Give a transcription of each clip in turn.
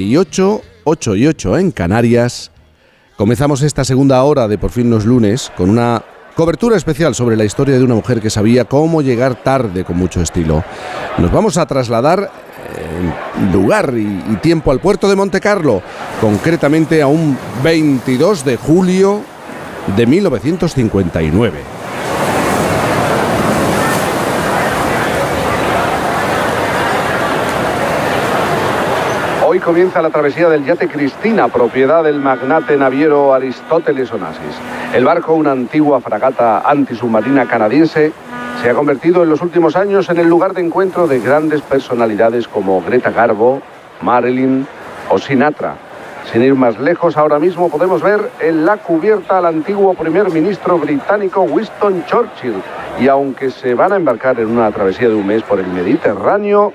y 8, 8 y 8 en Canarias. Comenzamos esta segunda hora de Por fin los lunes con una cobertura especial sobre la historia de una mujer que sabía cómo llegar tarde con mucho estilo. Nos vamos a trasladar en lugar y, tiempo al puerto de Monte Carlo, concretamente a un 22 de julio de 1959. Hoy comienza la travesía del yate Cristina, propiedad del magnate naviero Aristóteles Onassis. El barco, una antigua fragata antisubmarina canadiense, se ha convertido en los últimos años en el lugar de encuentro de grandes personalidades como Greta Garbo, Marilyn o Sinatra. Sin ir más lejos, ahora mismo podemos ver en la cubierta al antiguo primer ministro británico Winston Churchill. Y aunque se van a embarcar en una travesía de un mes por el Mediterráneo,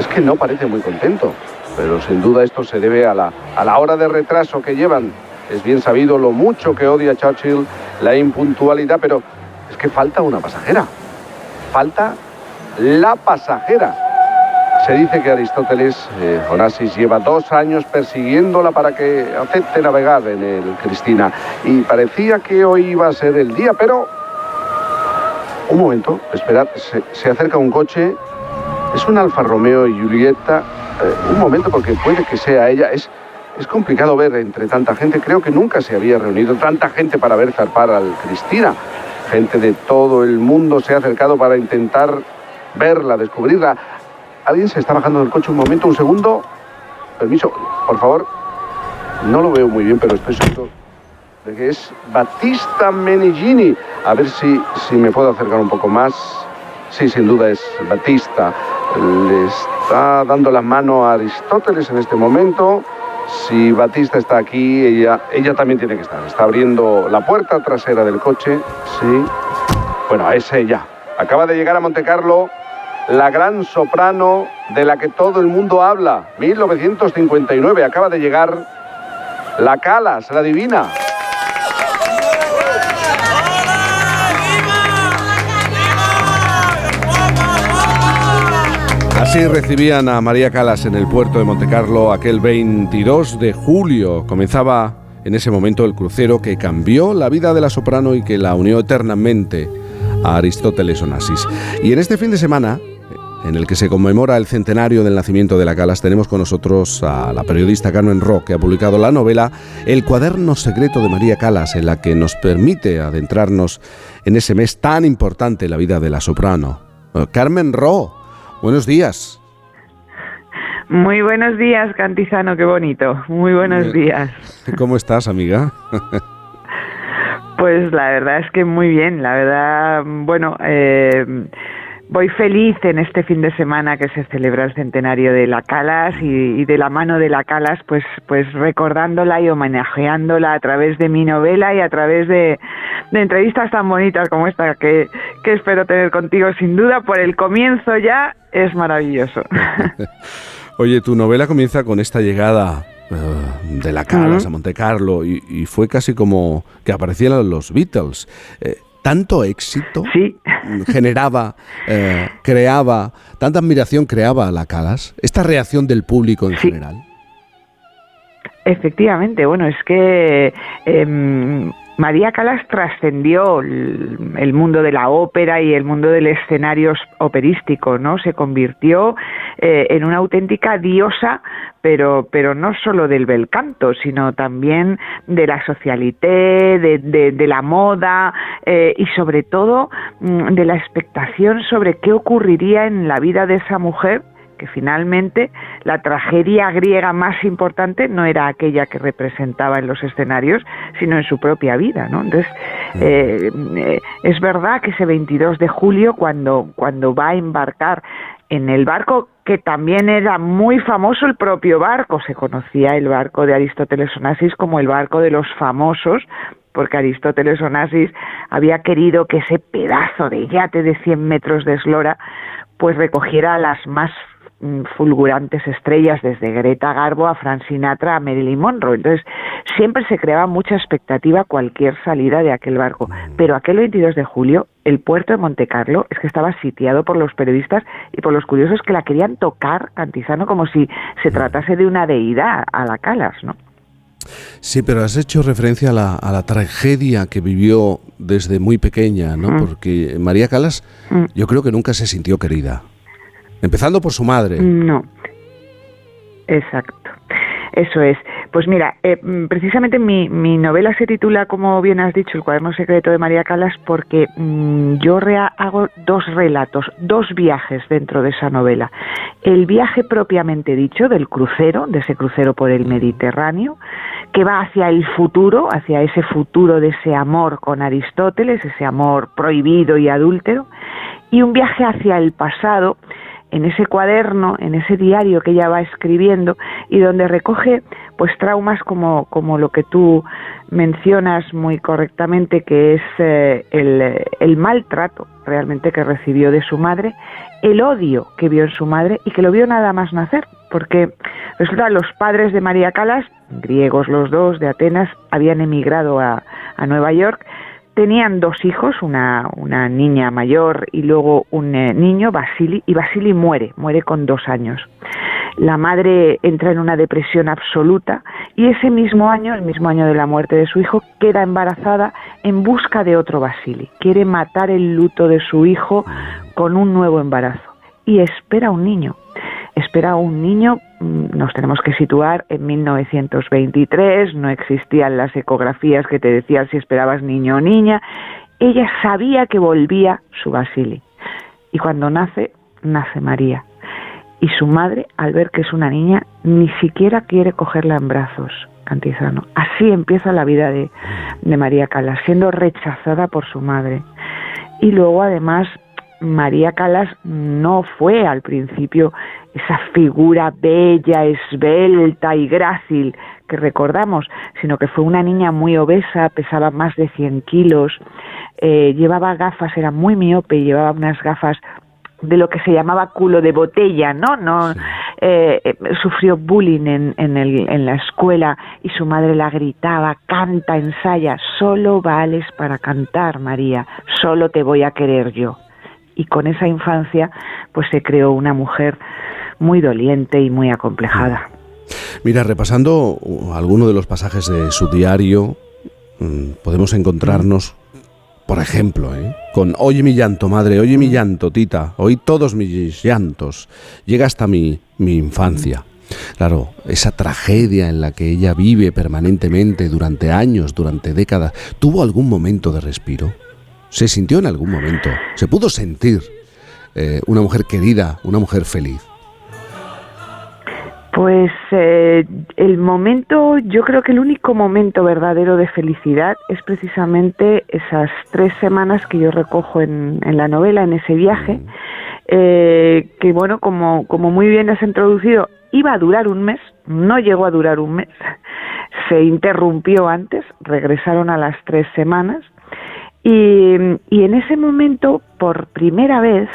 es que no parece muy contento pero sin duda esto se debe a la, a la hora de retraso que llevan. Es bien sabido lo mucho que odia Churchill la impuntualidad, pero es que falta una pasajera. Falta la pasajera. Se dice que Aristóteles eh, Onassis lleva dos años persiguiéndola para que acepte navegar en el Cristina. Y parecía que hoy iba a ser el día, pero... Un momento, esperad, se, se acerca un coche. Es un Alfa Romeo y Julieta un momento porque puede que sea ella. Es, es complicado ver entre tanta gente. Creo que nunca se había reunido tanta gente para ver zarpar al Cristina. Gente de todo el mundo se ha acercado para intentar verla, descubrirla. Alguien se está bajando del coche un momento, un segundo. Permiso, por favor. No lo veo muy bien, pero estoy seguro de que es Batista Menigini. A ver si, si me puedo acercar un poco más. Sí, sin duda es Batista. Le está dando la mano a Aristóteles en este momento. Si Batista está aquí, ella, ella también tiene que estar. Está abriendo la puerta trasera del coche. Sí. Bueno, es ella. Acaba de llegar a Montecarlo la gran soprano de la que todo el mundo habla. 1959. Acaba de llegar la Calas, la divina. Así recibían a María Calas en el puerto de Montecarlo aquel 22 de julio. Comenzaba en ese momento el crucero que cambió la vida de la soprano y que la unió eternamente a Aristóteles Onassis. Y en este fin de semana, en el que se conmemora el centenario del nacimiento de la Calas, tenemos con nosotros a la periodista Carmen Rock, que ha publicado la novela El cuaderno secreto de María Calas, en la que nos permite adentrarnos en ese mes tan importante en la vida de la soprano. Carmen Ro, Buenos días. Muy buenos días, Cantizano, qué bonito. Muy buenos días. ¿Cómo estás, amiga? Pues la verdad es que muy bien, la verdad, bueno, eh, voy feliz en este fin de semana que se celebra el centenario de la Calas y, de la mano de la Calas, pues, pues recordándola y homenajeándola a través de mi novela y a través de, entrevistas tan bonitas como esta que, que espero tener contigo sin duda. Por el comienzo ya es maravilloso. Oye, tu novela comienza con esta llegada eh, de la Calas a Monte Carlo y, fue casi como que aparecieran los Beatles. Eh, tanto éxito generaba, eh, creaba, tanta admiración creaba la Calas, esta reacción del público en general. Efectivamente, bueno, es que em, María Calas trascendió el, mundo de la ópera y el mundo del escenario operístico, ¿no? Se convirtió eh, en una auténtica diosa, pero, pero no solo del bel canto, sino también de la socialité, de, la moda eh, y sobre todo mm, de la expectación sobre qué ocurriría en la vida de esa mujer que finalmente la tragedia griega más importante no era aquella que representaba en los escenarios, sino en su propia vida, ¿no? Entonces, mm. eh, eh, es verdad que ese 22 de julio, cuando, cuando va a embarcar en el barco, que también era muy famoso el propio barco, se conocía el barco de Aristóteles Onassis como el barco de los famosos, porque Aristóteles Onassis había querido que ese pedazo de yate de 100 metros de eslora pues recogiera a las más fulgurantes estrellas desde Greta Garbo a Frank Sinatra a Marilyn Monroe. Entonces, siempre se creaba mucha expectativa cualquier salida de aquel barco, pero aquel 22 de julio el puerto de Montecarlo es que estaba sitiado por los periodistas y por los curiosos que la querían tocar Cantizano como si se tratase de una deidad a la Calas, ¿no? Sí, pero has hecho referencia a la, tragedia que vivió desde muy pequeña, ¿no? Mm. Porque María Calas mm. yo creo que nunca se sintió querida. Empezando por su madre. No. Exacto. Eso es. Pues mira, eh, mm, precisamente mi, mi, novela se titula, como bien has dicho, El cuaderno secreto de María Calas, porque mm, yo hago dos relatos, dos viajes dentro de esa novela. El viaje propiamente dicho del crucero, de ese crucero por el Mediterráneo, que va hacia el futuro, hacia ese futuro de ese amor con Aristóteles, ese amor prohibido y adúltero, y un viaje hacia el pasado, en ese cuaderno, en ese diario que ella va escribiendo y donde recoge pues traumas como, como lo que tú mencionas muy correctamente que es eh, el, el maltrato realmente que recibió de su madre, el odio que vio en su madre y que lo vio nada más nacer, porque resulta los padres de María Calas, griegos los dos de Atenas, habían emigrado a, a Nueva York Tenían dos hijos, una, una niña mayor y luego un eh, niño, Basili, y Basili muere, muere con dos años. La madre entra en una depresión absoluta y ese mismo año, el mismo año de la muerte de su hijo, queda embarazada en busca de otro Basili. Quiere matar el luto de su hijo con un nuevo embarazo y espera un niño espera un niño, nos tenemos que situar en 1923, no existían las ecografías que te decían si esperabas niño o niña, ella sabía que volvía su Basili. Y cuando nace, nace María. Y su madre, al ver que es una niña, ni siquiera quiere cogerla en brazos, Cantizano. Así empieza la vida de, de María Calas, siendo rechazada por su madre. Y luego, además, María Calas no fue al principio esa figura bella, esbelta y grácil que recordamos, sino que fue una niña muy obesa, pesaba más de 100 kilos, eh, llevaba gafas, era muy miope, llevaba unas gafas de lo que se llamaba culo de botella, ¿no? no eh, eh, sufrió bullying en, en, el, en la escuela y su madre la gritaba, canta, ensaya, solo vales para cantar, María, solo te voy a querer yo. Y con esa infancia, pues se creó una mujer muy doliente y muy acomplejada. Mira, repasando algunos de los pasajes de su diario, mm, podemos encontrarnos, por ejemplo, ¿eh? con Oye mi llanto, madre, oye mi llanto, tita, oí todos mis llantos, llega hasta mi, mi infancia. Claro, esa tragedia en la que ella vive permanentemente durante años, durante décadas, ¿tuvo algún momento de respiro? ¿Se sintió en algún momento? ¿Se pudo sentir eh, una mujer querida, una mujer feliz? Pues eh, el momento, yo creo que el único momento verdadero de felicidad es precisamente esas tres semanas que yo recojo en, la novela, en ese viaje, mm. eh, que bueno, como, como muy bien has introducido, iba a durar un mes, no llegó a durar un mes, se interrumpió antes, regresaron a las tres semanas, y, en ese momento, por primera vez,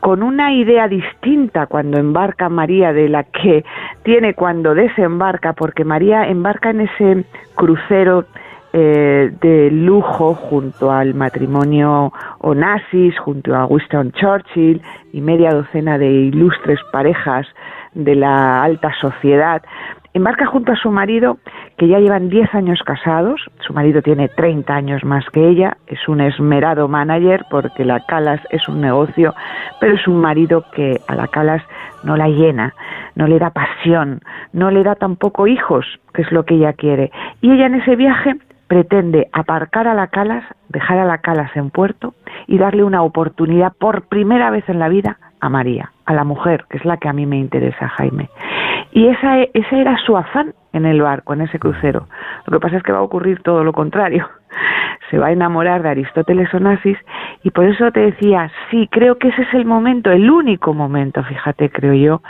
con una idea distinta cuando embarca María de la que tiene cuando desembarca, porque María embarca en ese crucero eh, de lujo junto al matrimonio Onassis, junto a Winston Churchill y media docena de ilustres parejas de la alta sociedad embarca junto a su marido, que ya llevan 10 años casados, su marido tiene 30 años más que ella, es un esmerado manager porque la Calas es un negocio, pero es un marido que a la Calas no la llena, no le da pasión, no le da tampoco hijos, que es lo que ella quiere. Y ella en ese viaje pretende aparcar a la Calas, dejar a la Calas en puerto y darle una oportunidad por primera vez en la vida a María, a la mujer, que es la que a mí me interesa, Jaime. Y esa, ese era su afán en el barco, en ese crucero. Lo que pasa es que va a ocurrir todo lo contrario. Se va a enamorar de Aristóteles Onassis y por eso te decía, sí, creo que ese es el momento, el único momento, fíjate, creo yo,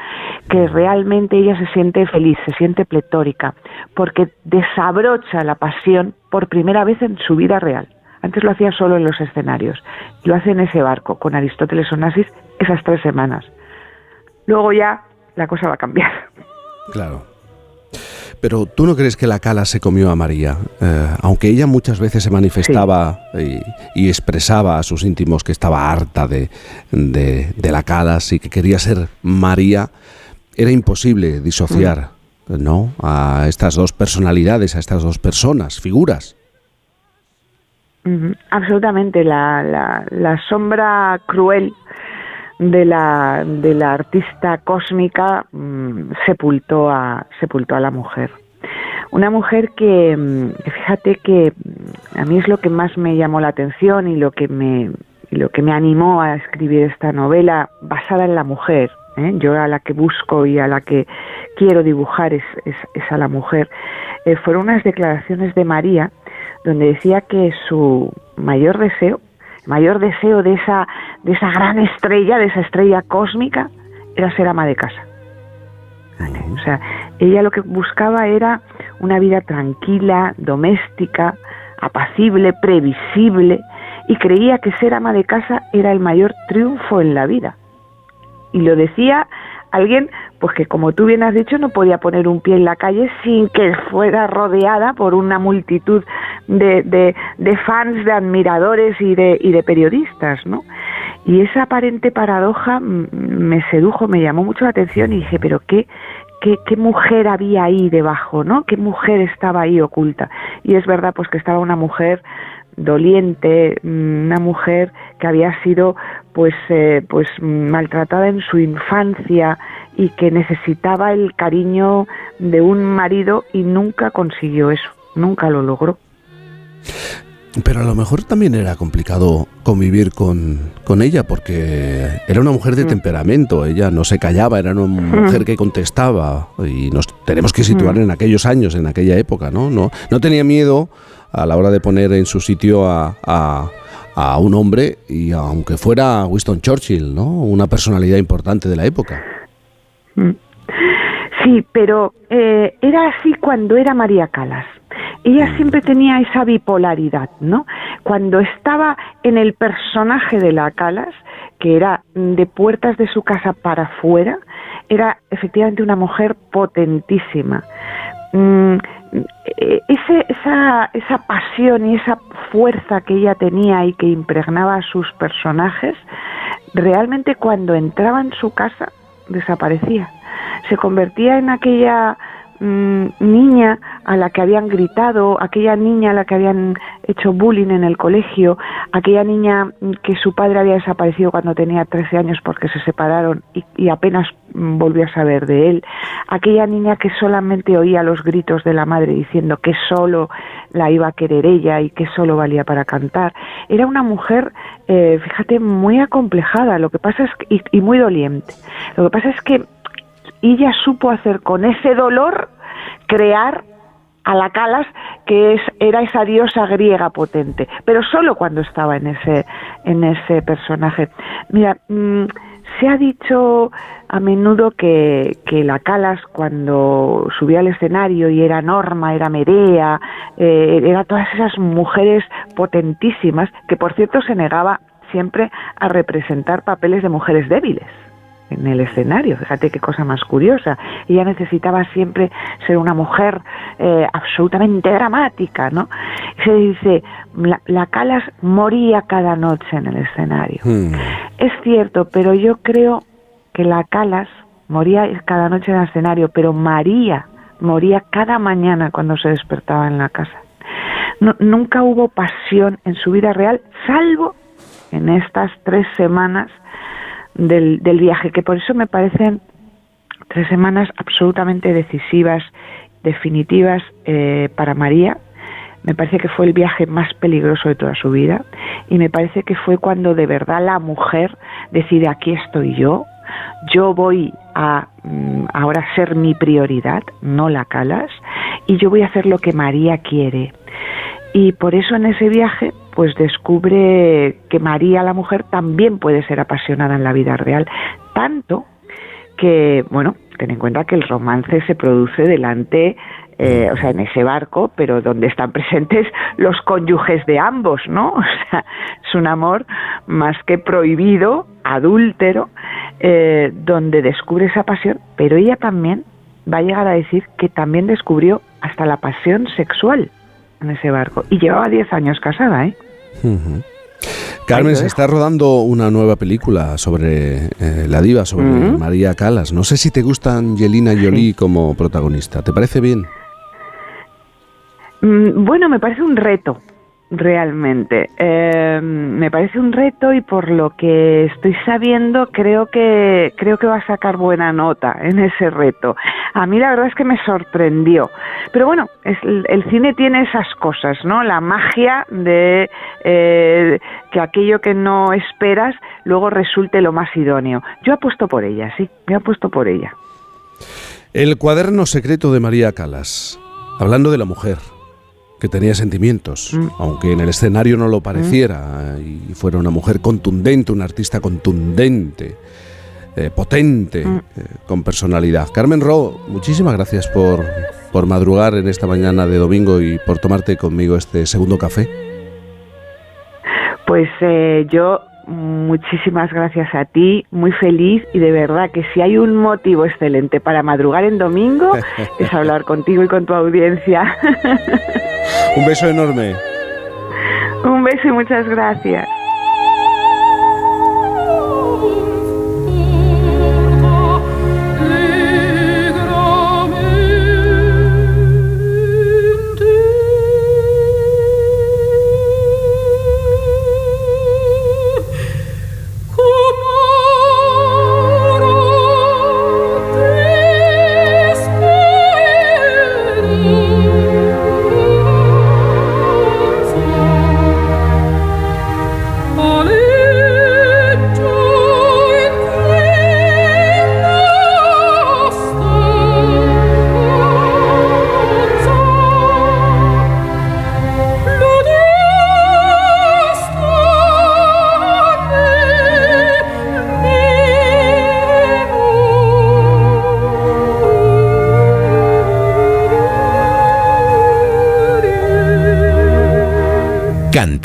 que realmente ella se siente feliz, se siente pletórica, porque desabrocha la pasión por primera vez en su vida real. Antes lo hacía solo en los escenarios, lo hace en ese barco, con Aristóteles Onassis, esas tres semanas. Luego ya la cosa va a cambiar. Claro. Pero tú no crees que la cala se comió a María, eh, aunque ella muchas veces se manifestaba y, expresaba a sus íntimos que estaba harta de, de, la cala y que quería ser María, era imposible disociar, ¿no? A estas dos personalidades, a estas dos personas, figuras. Absolutamente, la, la, la sombra cruel de la, de la artista cósmica mm, sepultó, a, sepultó a la mujer. Una mujer que, mm, fíjate que mm, a mí es lo que más me llamó la atención y lo que me, lo que me animó a escribir esta novela basada en la mujer. ¿eh? Yo a la que busco y a la que quiero dibujar es, es, a la mujer. Eh, fueron unas declaraciones de María donde decía que su mayor deseo mayor deseo de esa, de esa gran estrella, de esa estrella cósmica, era ser ama de casa. O sea, ella lo que buscaba era una vida tranquila, doméstica, apacible, previsible, y creía que ser ama de casa era el mayor triunfo en la vida. Y lo decía alguien pues que como tú bien has dicho no podía poner un pie en la calle sin que fuera rodeada por una multitud de, de, fans, de admiradores y de, y de periodistas, ¿no? Y esa aparente paradoja me sedujo, me llamó mucho la atención y dije, pero qué, qué, qué mujer había ahí debajo, ¿no? ¿Qué mujer estaba ahí oculta? Y es verdad pues que estaba una mujer doliente, una mujer que había sido pues eh, pues maltratada en su infancia y que necesitaba el cariño de un marido y nunca consiguió eso, nunca lo logró. Pero a lo mejor también era complicado convivir con, con ella porque era una mujer de mm. temperamento, ella no se callaba, era una mm. mujer que contestaba y nos tenemos que situar mm. en aquellos años, en aquella época, ¿no? No, no tenía miedo a la hora de poner en su sitio a, a, un hombre y aunque fuera Winston Churchill, ¿no? Una personalidad importante de la época. Mm. Sí, pero eh, era así cuando era María Calas. Ella mm. siempre tenía esa bipolaridad, ¿no? Cuando estaba en el personaje de la Calas, que era de puertas de su casa para afuera, era efectivamente una mujer potentísima. Mm, eh, ese, esa, esa pasión y esa fuerza que ella tenía y que impregnaba a sus personajes, realmente cuando entraba en su casa desaparecía. Se convertía en aquella mm, niña a la que habían gritado, aquella niña a la que habían hecho bullying en el colegio, aquella niña que su padre había desaparecido cuando tenía 13 años porque se separaron y, apenas volvió a saber de él, aquella niña que solamente oía los gritos de la madre diciendo que solo la iba a querer ella y que solo valía para cantar. Era una mujer, eh, fíjate, muy acomplejada, lo que pasa es y, y muy doliente. Lo que pasa es que ella supo hacer con ese dolor crear a la Calas, que es, era esa diosa griega potente, pero solo cuando estaba en ese, en ese personaje. Mira, mm, se ha dicho a menudo que, que, la Calas cuando subía al escenario y era Norma, era Medea, eh, era todas esas mujeres potentísimas, que por cierto se negaba siempre a representar papeles de mujeres débiles en el escenario. Fíjate qué cosa más curiosa. Ella necesitaba siempre ser una mujer eh, absolutamente dramática, ¿no? Se dice, la, Calas moría cada noche en el escenario. Hmm. Es cierto, pero yo creo que la Calas moría cada noche en el escenario, pero María moría cada mañana cuando se despertaba en la casa. nunca hubo pasión en su vida real, salvo en estas tres semanas del, del viaje, que por eso me parecen tres semanas absolutamente decisivas, definitivas eh, para María. Me parece que fue el viaje más peligroso de toda su vida y me parece que fue cuando de verdad la mujer decide aquí estoy yo, yo voy a mm, ahora ser mi prioridad, no la calas, y yo voy a hacer lo que María quiere. Y por eso en ese viaje pues descubre que María la mujer también puede ser apasionada en la vida real, tanto que, bueno, ten en cuenta que el romance se produce delante, eh, o sea, en ese barco, pero donde están presentes los cónyuges de ambos, ¿no? O sea, es un amor más que prohibido, adúltero, eh, donde descubre esa pasión, pero ella también va a llegar a decir que también descubrió hasta la pasión sexual en ese barco. Y llevaba 10 años casada, ¿eh? Carmen, se está rodando una nueva película sobre eh, la diva, sobre María Calas. No sé si te gusta Angelina Jolie como protagonista. ¿Te parece bien? Mm, bueno, me parece un reto realmente. Eh, me parece un reto y por lo que estoy sabiendo creo que creo que va a sacar buena nota en ese reto. A mí la verdad es que me sorprendió. Pero bueno, el, cine tiene esas cosas, ¿no? La magia de eh, que aquello que no esperas luego resulte lo más idóneo. Yo apuesto por ella, sí, me apuesto por ella. El cuaderno secreto de María Calas, hablando de la mujer que tenía sentimientos, mm. aunque en el escenario no lo pareciera, y fuera una mujer contundente, un artista contundente, eh, potente, mm. eh, con personalidad. Carmen Ro, muchísimas gracias por, por madrugar en esta mañana de domingo y por tomarte conmigo este segundo café. Pues eh, yo muchísimas gracias a ti, muy feliz y de verdad que si hay un motivo excelente para madrugar en domingo es hablar contigo y con tu audiencia. Un beso enorme. Un beso y muchas gracias.